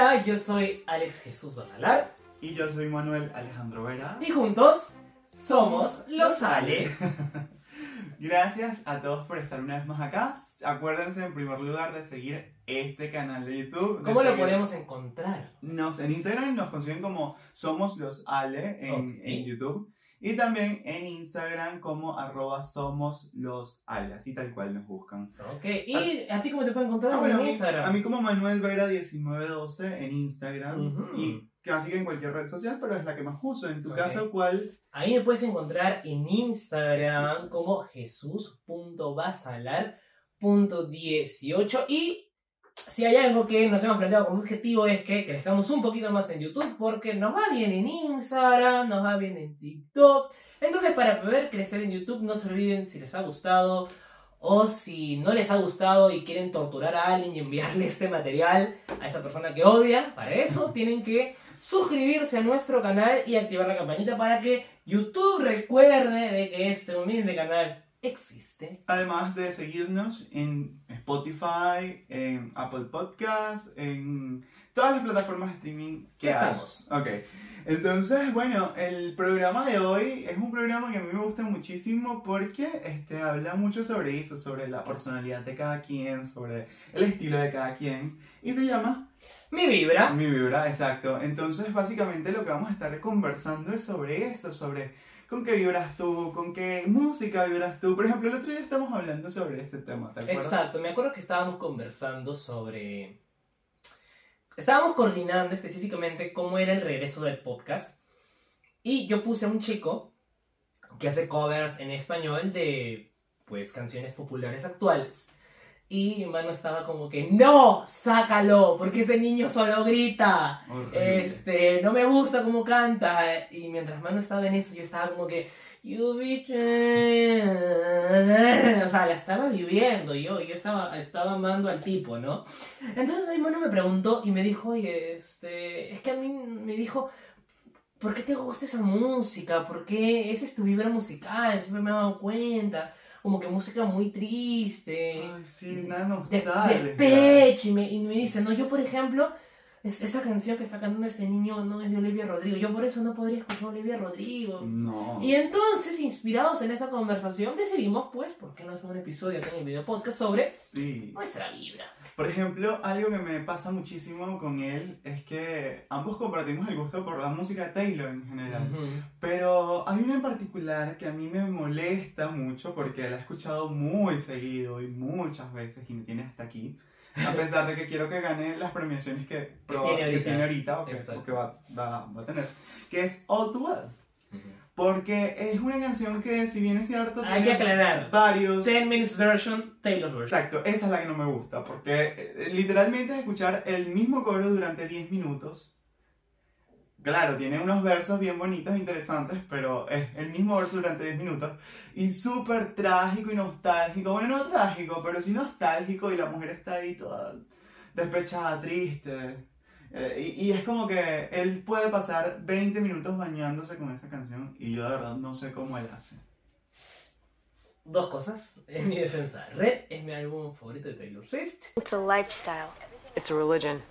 Hola, yo soy Alex Jesús Basalar Y yo soy Manuel Alejandro Vera. y juntos somos los Ale. Gracias a todos por estar una vez más acá. Acuérdense en primer lugar de seguir este canal de YouTube. de ¿Cómo lo podemos encontrar? Nos, en Instagram nos consiguen como Somos los Ale en, en YouTube. Y también en Instagram como arroba Somos los. Así tal cual nos buscan. Ok, ¿y a ti cómo te pueden encontrar Ah, bueno, en Instagram? a mí como Manuel Vera 1912 en Instagram. Ujú. Y casi que en cualquier red social, pero es la que más uso. En tu Ok. caso, ¿cuál? Ahí me puedes encontrar en Instagram como jesús.basalar.18 y si hay algo que nos hemos planteado como objetivo es que crezcamos un poquito más en YouTube porque nos va bien en Instagram, nos va bien en TikTok. Entonces para poder crecer en YouTube no se olviden si les ha gustado o si no les ha gustado y quieren torturar a alguien y enviarle este material a esa persona que odian, para eso tienen que suscribirse a nuestro canal y activar la campanita para que YouTube recuerde de que este humilde canal existe. Además de seguirnos en Spotify, en Apple Podcasts, en todas las plataformas de streaming que ¿Qué hay. estamos? Ok. Entonces, bueno, el programa de hoy es un programa que a mí me gusta muchísimo porque este, habla mucho sobre eso, sobre la personalidad de cada quien, sobre el estilo de cada quien. Y se llama Mi vibra. Mi Vibra, exacto. Entonces, básicamente lo que vamos a estar conversando es sobre eso, sobre con qué vibras tú, con qué música vibras tú. Por ejemplo, el otro día estamos hablando sobre ese tema, ¿te? Exacto, me acuerdo que estábamos conversando sobre... Estábamos coordinando específicamente cómo era el regreso del podcast. Y yo puse a un chico que hace covers en español de, pues, canciones populares actuales. Y Mano estaba como que, no, sácalo, porque ese niño solo grita. Horrible. Este, no me gusta cómo canta. Y mientras Mano estaba en eso, yo estaba como que. You betray-" O sea, la estaba viviendo. Yo, yo estaba, estaba amando al tipo, ¿no? Entonces ahí Mano me preguntó y me dijo, oye, este. Es que a mí me dijo. ¿Por qué te gusta esa música? ¿Por qué esa es tu vibra musical? Siempre me he dado cuenta. Como que música muy triste Ay, sí, nada de, nostalgia. de pecho y me, y me dice, no, yo por ejemplo, es- esa canción que está cantando este niño no es de Olivia Rodrigo, yo por eso no podría escuchar a Olivia Rodrigo. No. Y entonces, inspirados en esa conversación, decidimos, pues, ¿por qué no hacer un episodio acá en el video podcast sobre Sí. nuestra vibra? Por ejemplo, algo que me pasa muchísimo con él es que ambos compartimos el gusto por la música de Taylor en general. Ujú. Pero hay una en particular que a mí me molesta mucho porque la he escuchado muy seguido y muchas veces y me tiene hasta aquí. A pesar de que quiero que gane las premiaciones que, proba- tiene que ahorita. tiene ahorita o que, o que va, va- va a tener. Que es All Too Well. Porque es una canción que, si bien es cierto, Hay que tiene aclarar. varios 10 minutes version, Taylor's version. Exacto, esa es la que no me gusta, porque eh, literalmente es escuchar el mismo coro durante 10 minutos. Claro, tiene unos versos bien bonitos e interesantes, pero es el mismo verso durante 10 minutos. Y súper trágico y nostálgico. Bueno, no trágico, pero sí nostálgico y la mujer está ahí toda despechada, triste. Eh, y, y es como que él puede pasar 20 minutos bañándose con esa canción y yo de verdad no sé cómo él hace. Dos cosas en mi defensa. Red es mi álbum favorito de Taylor Swift. It's a lifestyle. It's a religion.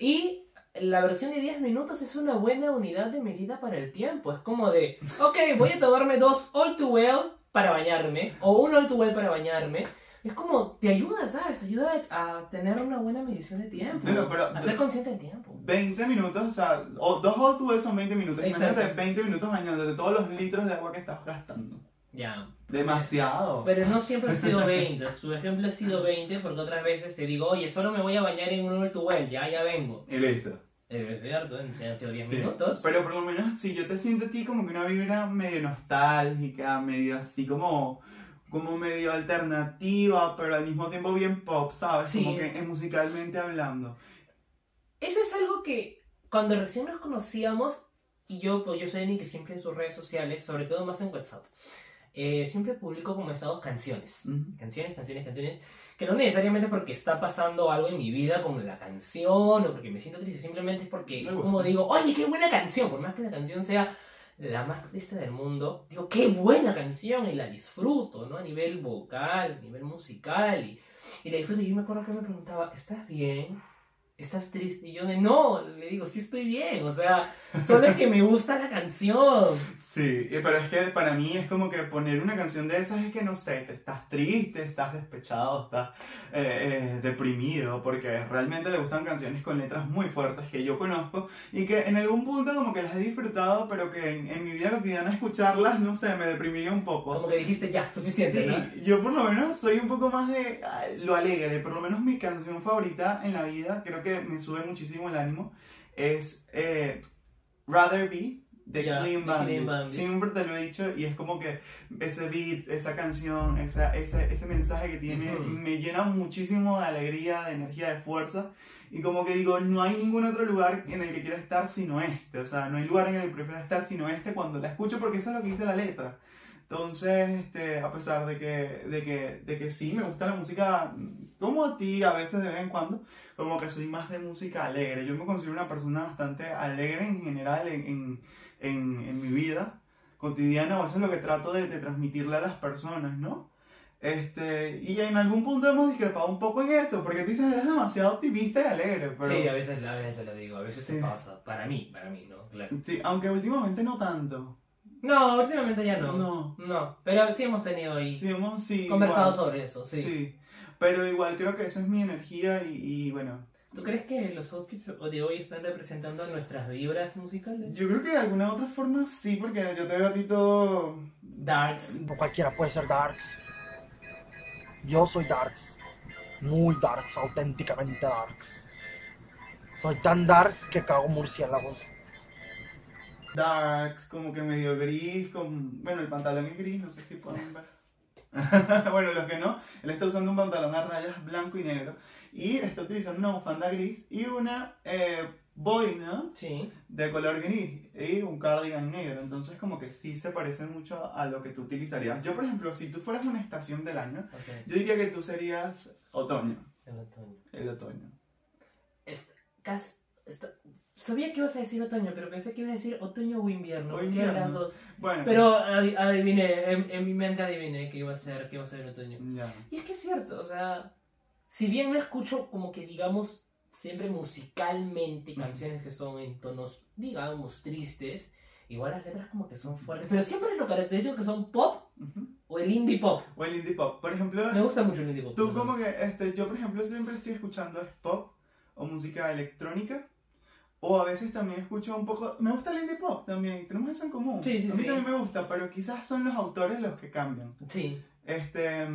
Y la versión de 10 minutos es una buena unidad de medida para el tiempo. Es como de, ok, voy a tomarme dos All Too Well para bañarme, o un All Too Well para bañarme. Es como, te ayuda, ¿sabes? Te ayuda a tener una buena medición de tiempo. Pero- pero- a ser consciente del tiempo. 20 minutos, o sea, o, dos hot tubs son 20 minutos. Exacto. Imagínate 20 minutos bañándote todos los litros de agua que estás gastando. Ya. Demasiado. Pero no siempre ha sido 20. Su ejemplo ha sido 20 porque otras veces te digo, oye, solo me voy a bañar en un All Too Well, ya, ya vengo. Y listo. Eh, Es cierto, han sido 10 Sí. minutos. Pero por lo menos, si yo te siento a ti como que una vibra medio nostálgica, medio así como, como medio alternativa, pero al mismo tiempo bien pop, ¿sabes? Sí. Como que eh, musicalmente hablando. Eso es algo que cuando recién nos conocíamos, y yo, pues yo soy alguien que siempre en sus redes sociales, sobre todo más en WhatsApp, eh, siempre publico como estados canciones. Ujú. Canciones, canciones, canciones, que no necesariamente porque está pasando algo en mi vida como la canción o porque me siento triste, simplemente es porque es como digo, oye, qué buena canción, por más que la canción sea la más triste del mundo, digo, qué buena canción y la disfruto, ¿no? A nivel vocal, a nivel musical y, y la disfruto. Y yo me acuerdo que me preguntaba, ¿estás bien? ¿Estás triste? Y yo de, no, le digo, sí estoy bien, o sea, solo es que me gusta la canción. Sí, eh, pero es que para mí es como que poner una canción de esas es que no sé, te estás triste, estás despechado, estás eh, eh, deprimido, porque realmente le gustan canciones con letras muy fuertes que yo conozco y que en algún punto como que las he disfrutado, pero que en, en mi vida cotidiana escucharlas, no sé, me deprimiría un poco. Como que dijiste, ya, suficiente, Sí, ¿no? yo por lo menos soy un poco más de ah, lo alegre, por lo menos mi canción favorita en la vida, creo que me sube muchísimo el ánimo, es eh, Rather Be de Clean Bandit. Siempre te lo he dicho y es como que ese beat, esa canción, esa, ese, ese mensaje que tiene me llena muchísimo de alegría, de energía, de fuerza. Y como que digo, no hay ningún otro lugar en el que quiera estar sino este. O sea, no hay lugar en el que prefiera estar sino este cuando la escucho porque eso es lo que dice la letra. Entonces, este, a pesar de que, de, que, de que sí, me gusta la música, mm, como a ti, a veces de vez en cuando, como que soy más de música alegre. Yo me considero una persona bastante alegre en general en, en, en, en mi vida cotidiana, o eso es lo que trato de, de transmitirle a las personas, ¿no? Este, y en algún punto hemos discrepado un poco en eso, porque tú dices, eres demasiado optimista y alegre, pero... Sí, a veces, a veces lo digo, a veces Sí. se pasa. Para mí, para mí, ¿no? Claro. Sí, aunque últimamente no tanto. No, últimamente ya no. No. No, pero sí hemos tenido ahí Sí, hemos, sí, conversado igual. sobre eso, sí. Sí. Pero igual creo que esa es mi energía y, y bueno, ¿Tú crees que los outfits de hoy están representando nuestras vibras musicales? yo creo que de alguna otra forma sí, porque yo te veo a ti todo... Darks. No cualquiera puede ser Darks. Yo soy Darks. Muy Darks, auténticamente Darks. Soy tan Darks que cago murciélagos. Darks, como que medio gris, con... bueno, el pantalón es gris, no sé si pueden ver. bueno, los que no, él está usando un pantalón a rayas blanco y negro y está utilizando una bufanda gris y una eh, boina Sí. de color gris y un cardigan negro. Entonces como que sí se parece mucho a lo que tú utilizarías. Yo, por ejemplo, si tú fueras una estación del año, yo diría que tú serías otoño, El otoño. el otoño. Est- cas- esta- Sabía que ibas a decir otoño, pero pensé que ibas a decir otoño o invierno. O que invierno. eran las dos. Bueno, Pero adi- adiviné, en, en mi mente adiviné que iba a ser, que iba a ser el otoño. ya. Y es que es cierto, o sea, si bien no escucho como que digamos siempre musicalmente canciones que son en tonos, digamos, tristes, igual las letras como que son fuertes, pero siempre lo caracterizo que son pop o el indie pop. O el indie pop. Por ejemplo, Me gusta mucho el indie pop. Tú como que, este, yo por ejemplo siempre estoy escuchando es pop o música electrónica. O a veces también escucho un poco, me gusta el indie pop también, tenemos eso en común. Sí, sí, a mí sí. también me gusta, pero quizás son los autores los que cambian. Sí, Este,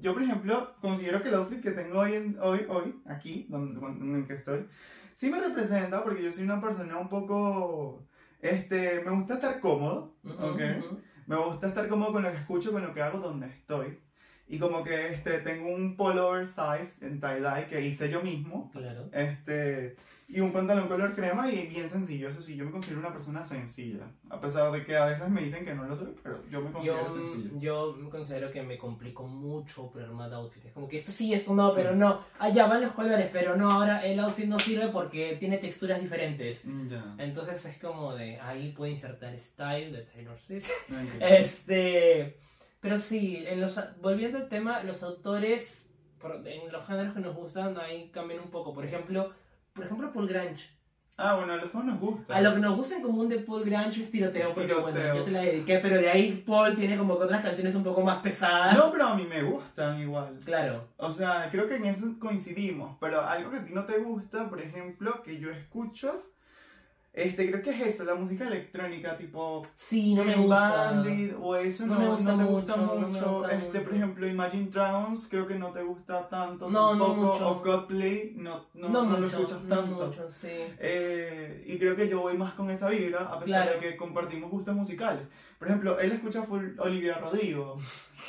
yo por ejemplo considero que el outfit que tengo hoy, en- hoy, hoy aquí, donde, donde- en el que estoy, sí me representa porque yo soy una persona un poco, este, me gusta estar cómodo, Ujú, ¿ok? ujú. Me gusta estar como con lo que escucho, con lo que hago, donde estoy. Y como que este, tengo un polo oversize en tie-dye que hice yo mismo. claro. Este, y un pantalón color crema y bien sencillo. Eso sí, yo me considero una persona sencilla. A pesar de que a veces me dicen que no lo soy, pero yo me considero Yo, sencillo. yo me considero que me complico mucho por armar outfit. Es como que esto sí, esto no, Sí. pero no. Allá van los colores, pero no, ahora el outfit no sirve porque tiene texturas diferentes. Ya. Entonces es como de ahí puede insertar style de Taylor Swift. Este, pero sí, en los, volviendo al tema, los autores, en los géneros que nos gustan, ahí cambian un poco. Por ejemplo, por ejemplo Paul Grange. Ah, bueno, a los dos nos gusta. A lo que nos gusta en común de Paul Grange es tiroteo, porque Tiroteo. bueno, yo te la dediqué, pero de ahí Paul tiene como que otras canciones un poco más pesadas. No, pero a mí me gustan igual. Claro. O sea, creo que en eso coincidimos, pero algo que a ti no te gusta, por ejemplo, que yo escucho, este, creo que es eso, la música electrónica, tipo Sí, no me Clean gusta. Bandit, o eso No no, me no gusta te gusta mucho, no mucho, gusta este, por mucho. ejemplo, Imagine Dragons, creo que no te gusta tanto No, no tampoco, mucho. o Coldplay, no, no, No, no lo mucho, escuchas no tanto. mucho, sí. Eh, y creo que yo voy más con esa vibra, a pesar Claro. de que compartimos gustos musicales. Por ejemplo, él escucha full Olivia Rodrigo.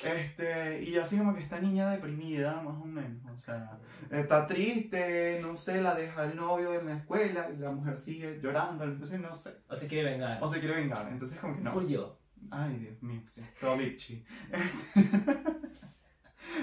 Este, y así como que esta niña deprimida, más o menos. O sea, está triste, no sé, la deja el novio en la escuela y la mujer sigue llorando, entonces no sé. O se quiere vengar. O se quiere vengar, entonces como que no. Full yo. Ay, Dios mío, sí, todo bitchy.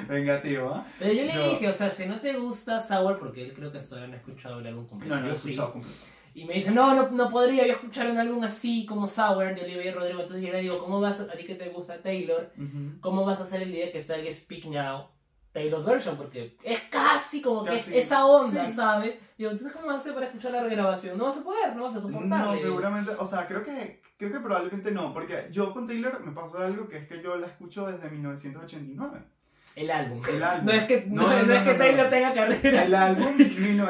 Vengativo, ¿ah? Pero yo le No. dije, o sea, si no te gusta Sour, porque él creo que hasta ahora no ha escuchado el álbum completo. No, no, lo he sí. escuchado completo. Y me dice, no, no, no podría yo escuchar un álbum así como Sour de Olivia Rodrigo. Entonces yo le digo, ¿cómo vas a, a ti que te gusta Taylor? Ujú. ¿Cómo vas a hacer el día que salga Speak Now Taylor's version, porque es casi como que Casi. es esa onda, Sí. ¿sabes? Digo, entonces, ¿cómo vas a hacer para escuchar la regrabación? No vas a poder, no vas a soportar. No, seguramente, o sea, creo que, creo que probablemente no, porque yo con Taylor me pasó algo que es que yo la escucho desde 1989. El álbum. El álbum. No es que, no, No, no, no es que Taylor tenga carrera. El álbum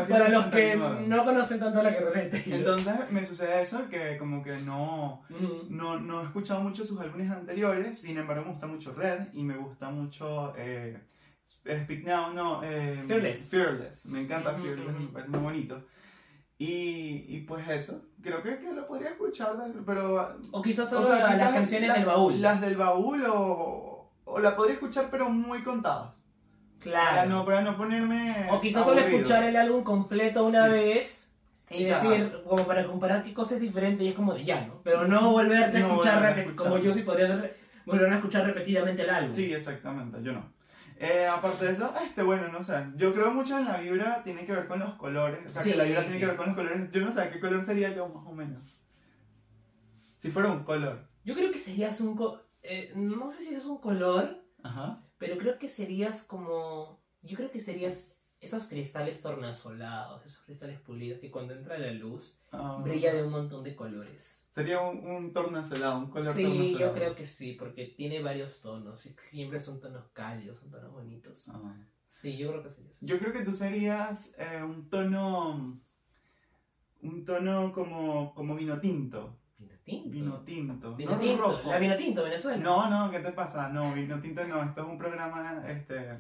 Para los que 1989. no conocen tanto la carrera de Taylor. Entonces me sucede eso, que como que no, no, no he escuchado mucho sus álbumes anteriores, sin embargo me gusta mucho Red y me gusta mucho eh, Speak Now, no, eh, Fearless. Fearless, me encanta Fearless, me parece muy bonito. Y, y pues eso, creo que, que lo podría escuchar, pero... O quizás o solo sea, la- las quizás canciones la- del baúl. Las del baúl o, o la podría escuchar pero muy contadas. Para Claro. no, para no ponerme... o quizás solo escuchar el álbum completo una Sí. vez y ya. decir, como para comparar qué cosa es diferente y es como de ya, ¿no? Pero no volverte a No escuchar, volver a escuchar. como yo sí podría volver a escuchar repetidamente el álbum. Sí, exactamente, yo no. Eh, aparte de eso, este, bueno, no sé, yo creo mucho en la vibra, tiene que ver con los colores, o sea, Sí, que la vibra tiene sí. que ver con los colores, yo no sé, ¿qué color sería yo más o menos? Si fuera un color. Yo creo que serías un... co- eh, no sé si es un color, Ajá. pero creo que serías como... Yo creo que serías esos cristales tornasolados, esos cristales pulidos que cuando entra la luz Ah, brilla de un montón de colores. Sería un, un tornasolado, un color Sí, tornasolado. yo creo que sí, porque tiene varios tonos y siempre son tonos cálidos, son tonos bonitos. Ah. Sí, yo creo que sería eso. Yo creo que tú serías eh, un tono, un tono como, como vino tinto. Vino tinto. Vino tinto, Vino no tinto. rojo. La vino tinto, Venezuela. No, no, ¿qué te pasa? No, vino tinto no, esto es un programa este,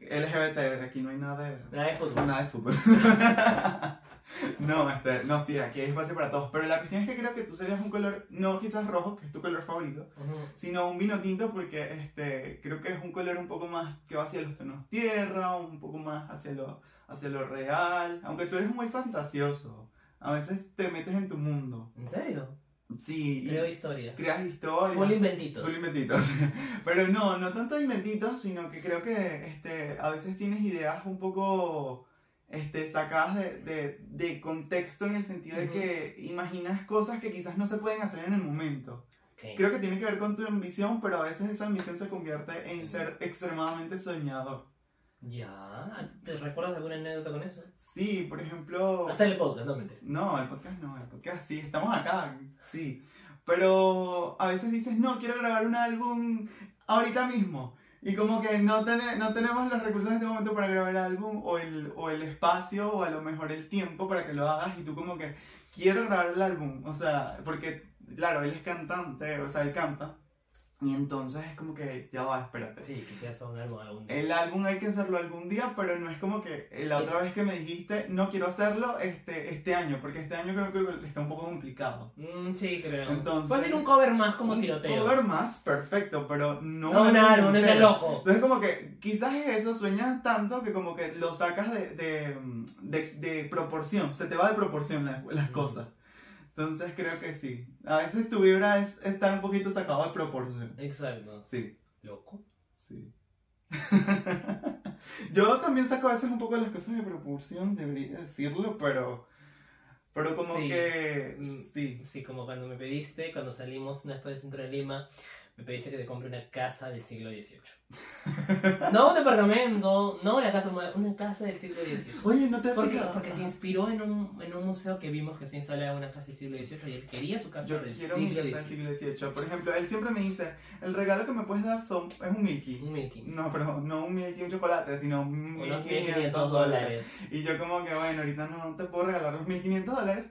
LGBT, aquí no hay nada de... Nada de fútbol. Nada de fútbol. no, este, no, sí, aquí hay espacio para todos. Pero la cuestión es que creo que tú serías un color, no quizás rojo, que es tu color favorito, sino un vino tinto porque este, creo que es un color un poco más que va hacia los tonos tierra, un poco más hacia lo, hacia lo real. Aunque tú eres muy fantasioso. A veces te metes en tu mundo. ¿En serio? Sí, Creo historia. creas historias. Full inventitos. Full inventitos. Pero no, no tanto inventitos, sino que creo que este, a veces tienes ideas un poco este, sacadas de, de, de contexto en el sentido de que imaginas cosas que quizás no se pueden hacer en el momento. Creo que tiene que ver con tu ambición, pero a veces esa ambición se convierte en ser extremadamente soñador. Ya. ¿Te recuerdas alguna anécdota con eso? Sí, por ejemplo... Hasta el podcast, no me No, el podcast no, el podcast sí, estamos acá, sí. Pero a veces dices, no, quiero grabar un álbum ahorita mismo. Y como que no, tene- no tenemos los recursos en este momento para grabar el álbum o el, o el espacio o a lo mejor el tiempo para que lo hagas y tú como que quiero grabar el álbum. O sea, porque claro, él es cantante, o sea, él canta. Y entonces es como que ya va, espérate. Sí, quizás un álbum algún día. El álbum hay que hacerlo algún día, pero no es como que eh, la otra vez que me dijiste, no quiero hacerlo este, este año, porque este año creo que está un poco complicado. Mm, sí, creo. Entonces- Puede ser un cover más como un tiroteo. cover más, perfecto, pero no, no un álbum, no es loco. Entonces como que quizás es eso, sueñas tanto que como que lo sacas de, de, de, de proporción, se te va de proporción las, las Mm. cosas. Entonces creo que sí. A veces tu vibra es estar un poquito sacado de proporción. Exacto. Sí. Loco. Sí. Yo también saco a veces un poco las cosas de proporción, debería decirlo, pero. Pero como Sí. que. Sí. Sí, como cuando me pediste, cuando salimos una vez el centro de Lima, me pediste que te compre una casa del siglo XVIII. no un departamento, no una casa, moderna, una casa del siglo XVIII. Oye, no te Porque, porque se inspiró en un, en un museo que vimos que se instalaba una casa del siglo XVIII y él quería su casa Yo del quiero mi siglo casa del siglo XVIII. Por ejemplo, él siempre me dice: el regalo que me puedes dar son, es un Mickey. Un Milky. No, pero no un Mickey, un chocolate, sino un Unos 1500 1500 dólares. dólares. Y yo, como que bueno, ahorita no te puedo regalar los 1500 dólares.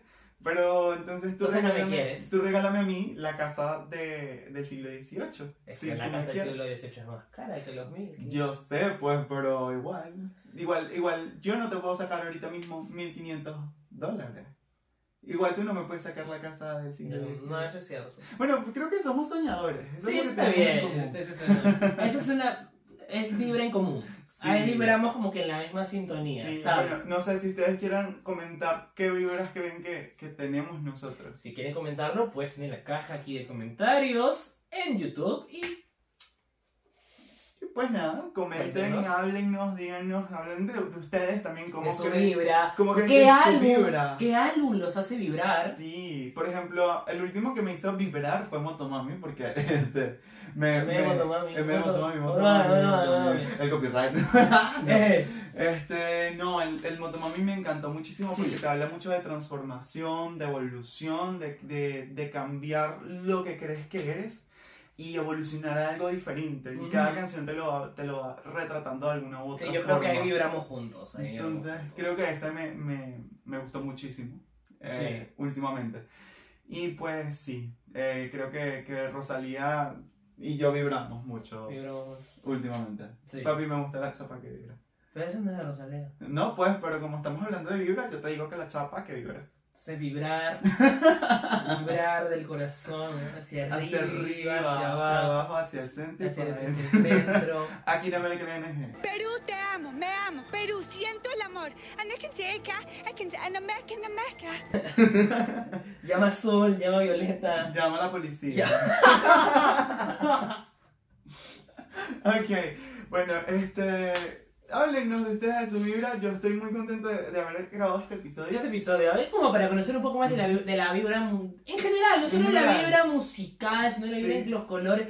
Pero entonces tú, Entonces no me regálame, quieres. tú regálame a mí la casa de, del siglo XVIII. Es que la casa del quieres. siglo XVIII es más cara que los Milky. Yo sé, pues, pero igual. Igual, igual, yo no te puedo sacar ahorita mismo 1500 dólares. Igual tú no me puedes sacar la casa del siglo No, XVIII. no, eso es cierto. Bueno, creo que somos soñadores. Eso Sí, es está bien. común. Eso es una, eso es una. Es vibra en común. Sí. Ahí vibramos como que en la misma sintonía, Sí, ¿sabes? bueno, no sé si ustedes quieran comentar qué vibras creen que, que tenemos nosotros. Si quieren comentarlo, pues en la caja aquí de comentarios en YouTube y pues nada, comenten, Cuéntenos. háblennos, díganos, hablen de, de ustedes también, cómo De su creen. vibra. cómo creen ¿Qué que su álbum, vibra. ¿Qué álbum los hace vibrar? Sí, por ejemplo, el último que me hizo vibrar fue Motomami, porque este, me, Me Motomami, eh, me Motomami, Motomami, Motomami, Motomami. el copyright. No. Eh, Este, no, el, el Motomami me encantó muchísimo Sí. porque te habla mucho de transformación, de evolución, de, de, de cambiar lo que crees que eres y evolucionar a algo diferente. Y Ujú. cada canción te lo, va, te lo va retratando de alguna u otra sí, yo creo que forma. ahí vibramos juntos. ahí vibramos Entonces, juntos. creo que ese me, me, me gustó muchísimo eh, últimamente. Y pues sí, eh, creo que, que Rosalía y yo vibramos mucho Vibramos. últimamente. Sí. Papi, me gusta la chapa que vibra. Pero eso no es de Rosalía. No, pues, pero como estamos hablando de vibra, yo te digo que la chapa que vibra. Es vibrar, vibrar del corazón hacia arriba, Hacia arriba, hacia hacia abajo, abajo, hacia el centro hacia, hacia el centro. Aquí no me le creen. Perú, te amo, me amo. Perú, siento el amor. Llama azul, llama violeta. Llama a la policía. ok, bueno, este. Háblenos de ustedes de su vibra. Yo estoy muy contento de, de haber grabado este episodio. Este episodio es como para conocer un poco más de la, de la vibra en general, no solo la vibra musical, sino la vibra Sí. en los colores,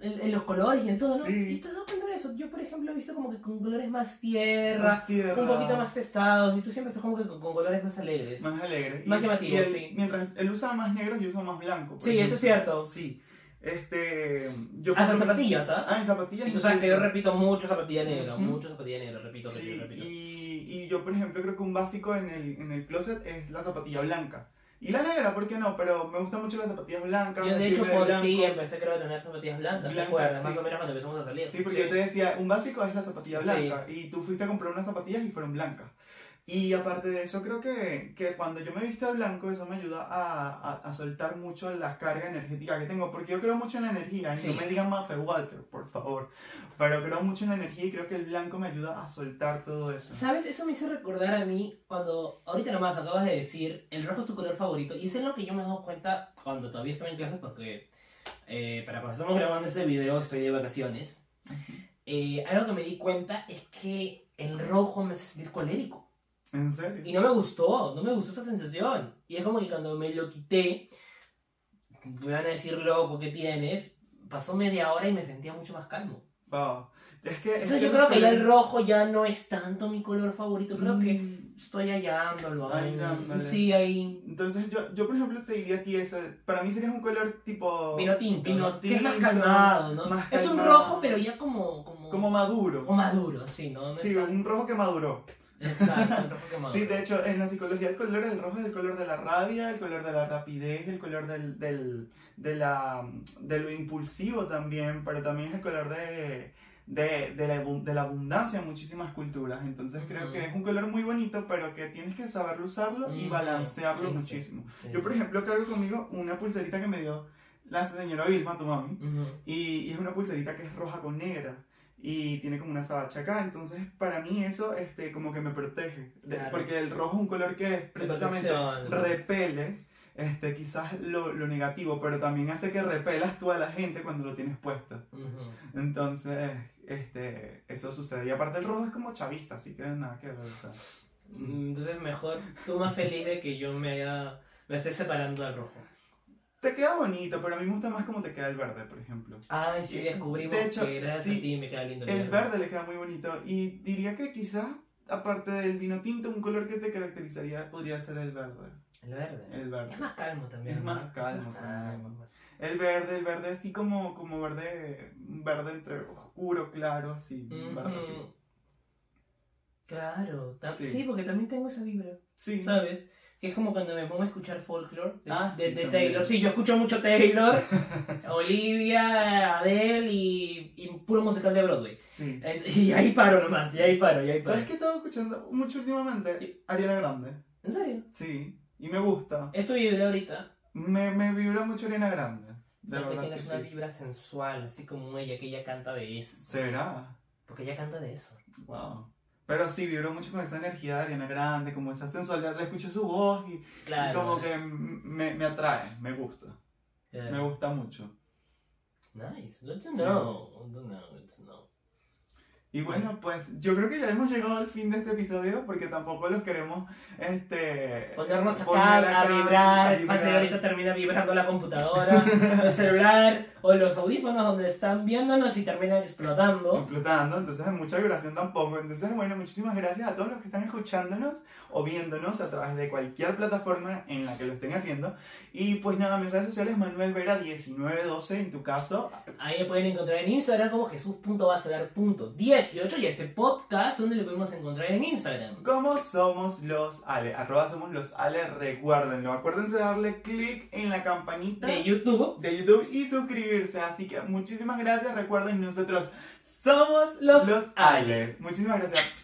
en, en los colores y en todo, ¿no? Sí. Y te das cuenta de eso. Yo, por ejemplo, he visto como que con colores más tierra, Más tierra, un poquito más pesados, y tú siempre estás como que con, con colores más alegres. más alegre. Más Y- llamativo, y sí. Mientras él usa más negros, yo uso más blanco. Sí, eso es cierto. Sí. Este. Yo en por- zapatillas, ¿ah? Ah, en zapatillas. Y tú sabes que yo repito mucho zapatilla negra, mucho zapatilla negra, repito, Sí, repito, repito. y, y yo, por ejemplo, creo que un básico en el, en el closet es la zapatilla blanca. Y la negra, ¿por qué no? Pero me gustan mucho las zapatillas blancas. Yo de hecho por ti empecé creo a tener zapatillas blancas, sí. Más o menos cuando empezamos a salir. Sí, porque yo te decía, un básico es la zapatilla blanca. Y tú fuiste a comprar unas zapatillas y fueron blancas. Y aparte de eso, creo que, que cuando yo me visto de blanco, eso me ayuda a, a, a soltar mucho la carga energética que tengo. Porque yo creo mucho en la energía. Y Sí. no me digan Maffe Walter, por favor. Pero creo mucho en la energía y creo que el blanco me ayuda a soltar todo eso. ¿Sabes? Eso me hizo recordar a mí cuando, ahorita nomás acabas de decir, el rojo es tu color favorito. Y eso es lo que yo me he dado cuenta cuando todavía estaba en clases, porque eh, para cuando estamos grabando este video estoy de vacaciones. Eh, algo que me di cuenta es que el rojo me hace sentir colérico. ¿En serio? Y no me gustó, no me gustó esa sensación. Y es como que cuando me lo quité, me van a decir, loco, ¿qué tienes? Pasó media hora y me sentía mucho más calmo. Wow. Es que, es Entonces yo que creo que ya el rojo ya no es tanto mi color favorito. Creo que Mm. estoy hallándolo. Ahí ahí. dándole. Sí, ahí. Entonces yo, yo, por ejemplo, te diría a ti eso. Para mí sería un color tipo... Vino tinto. Vino ¿no? Que es más tinto, calmado, ¿no? más es un rojo, pero ya como. Como, Como maduro. como maduro, sí, ¿no? No Sí, un rojo que maduró. Exacto, rojo. Sí, de hecho, en la psicología el color del rojo es el color de la rabia, el color de la rapidez, el color del, del, de, la, de lo impulsivo también, pero también es el color de, de, de, la, de la abundancia en muchísimas culturas. Entonces creo Ujú. que es un color muy bonito, pero que tienes que saberlo usarlo y Ujú. balancearlo Sí, sí. muchísimo. Sí, Yo, por sí. ejemplo, cargo conmigo una pulserita que me dio la señora Vilma, tu mami. Ujú. Y, y es una pulserita que es roja con negra. Y tiene como una sabacha acá. Entonces, para mí eso este, como que me protege. Claro. Porque el rojo es un color que precisamente repele este, quizás lo, lo negativo, pero también hace que repelas tú a la gente cuando lo tienes puesto. Ujú. Entonces, este, eso sucede. Y aparte el rojo es como chavista, así que nada que ver. Mm, Entonces mejor tú más feliz de que yo me haya me esté separando del rojo. Te queda bonito, pero a mí me gusta más cómo te queda el verde, por ejemplo. Ay, sí, Y, descubrimos de hecho, que gracias sí, a ti me queda lindo El verde le queda muy bonito. Y diría que quizás, aparte del vino tinto, un color que te caracterizaría podría ser el verde. El verde. El verde. Es más calmo también. Es ¿no? más calmo también. El verde, el verde así como, como verde, un verde entre oscuro, claro, así. verde así. Claro, sí. porque también tengo esa vibra, Sí. ¿sabes? Que es como cuando me pongo a escuchar folklore de, Ah, de- sí, de también. Taylor. Sí, yo escucho mucho Taylor, Olivia, Adele y, y puro musical de Broadway. Sí. Y ahí paro nomás, y ahí paro, y ahí paro. ¿Sabes qué he estado escuchando mucho últimamente? Ariana Grande. ¿En serio? Sí. Y me gusta. Es tu vibra ahorita. Me, me vibra mucho Ariana Grande. De que verdad que tienes una sí. vibra sensual, así como ella, que ella canta de eso. ¿Será? Porque ella canta de eso. Wow. Pero sí, vibro mucho con esa energía de Ariana Grande, como esa sensualidad. Le escuché su voz y, como que me, me atrae, me gusta. Me gusta mucho. Nice. Good to know. To know. To know. Y bueno, pues yo creo que ya hemos llegado al fin de este episodio porque tampoco los queremos este, Ponernos acá, poner acá, vibrar. a vibrar. ahorita termina vibrando la computadora, el celular o los audífonos donde están viéndonos y terminan explotando. explotando, entonces hay mucha vibración tampoco. Entonces, bueno, muchísimas gracias a todos los que están escuchándonos o viéndonos a través de cualquier plataforma en la que lo estén haciendo. Y pues nada, mis redes sociales, Manuel Vera 1912 en tu caso. Ahí me pueden encontrar en Instagram como jesús.bacelar.18 y este podcast donde lo podemos encontrar en Instagram. ¿Cómo somos los Ale? Arroba somos los Ale, recuérdenlo. Acuérdense de darle clic en la campanita De YouTube, de YouTube y suscribirse. Así que muchísimas gracias. Recuerden, nosotros somos Los los Ale. Muchísimas gracias.